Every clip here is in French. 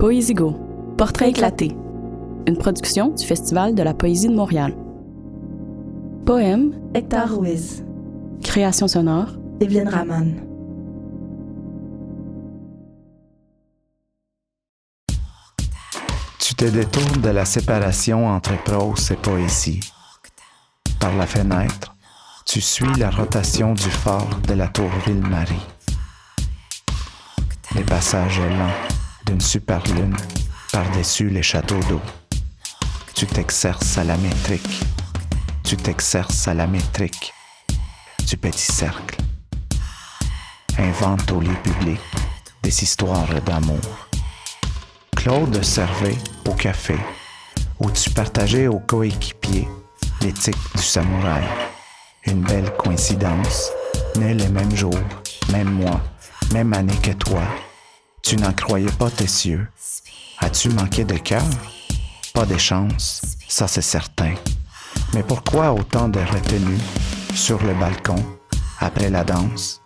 Poésigo, Portrait éclaté, une production du Festival de la poésie de Montréal. Poème, Hector Ruiz, création sonore, Evelyne Ramon. Tu te détournes de la séparation entre prose et poésie. Par la fenêtre, tu suis la rotation du phare de la tour Ville-Marie. Les passages lents d'une superlune par-dessus les châteaux d'eau. Tu t'exerces à la métrique. Tu t'exerces à la métrique du petit cercle. Invente au lieu public des histoires d'amour. Claude servait au café, où tu partageais aux coéquipiers l'éthique du samouraï. Une belle coïncidence, né le même jour, même mois, même année que toi. Tu n'en croyais pas tes cieux. As-tu manqué de cœur? Pas de chance, ça c'est certain. Mais pourquoi autant de retenue sur le balcon après la danse?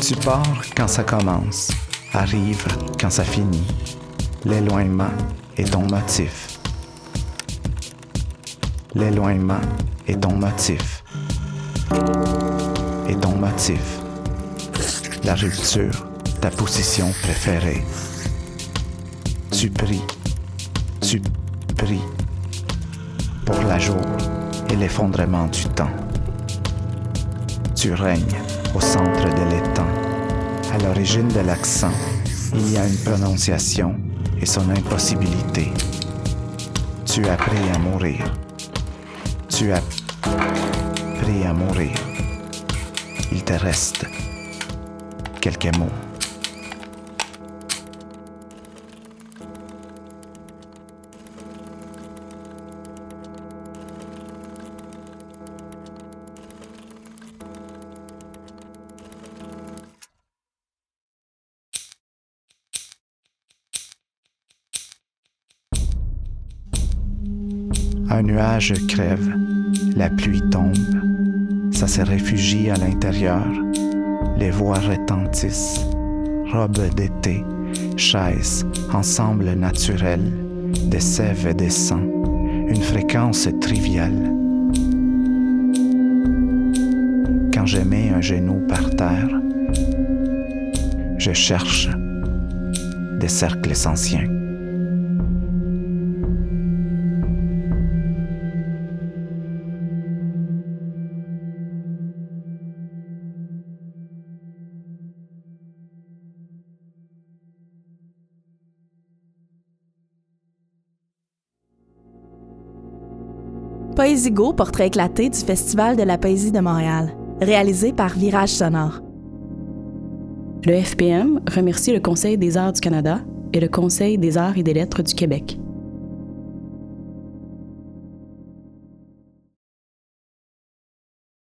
Tu pars quand ça commence, arrive quand ça finit. L'éloignement est ton motif. L'éloignement est ton motif. Et ton motif. La rupture, ta position préférée. Tu pries, tu pries pour la jour et l'effondrement du temps. Tu règnes au centre de l'étang. À l'origine de l'accent, il y a une prononciation et son impossibilité. Tu appris à mourir. Tu as appris à mourir. Il te reste quelques mots. Un nuage crève, la pluie tombe, ça se réfugie à l'intérieur, les voix retentissent, robe d'été, chaises, ensemble naturel, des sèves et des sangs, une fréquence triviale. Quand je mets un genou par terre, je cherche des cercles anciens. Poésigo, portrait éclaté du Festival de la poésie de Montréal, réalisé par Virage Sonore. Le FPM remercie le Conseil des arts du Canada et le Conseil des arts et des lettres du Québec.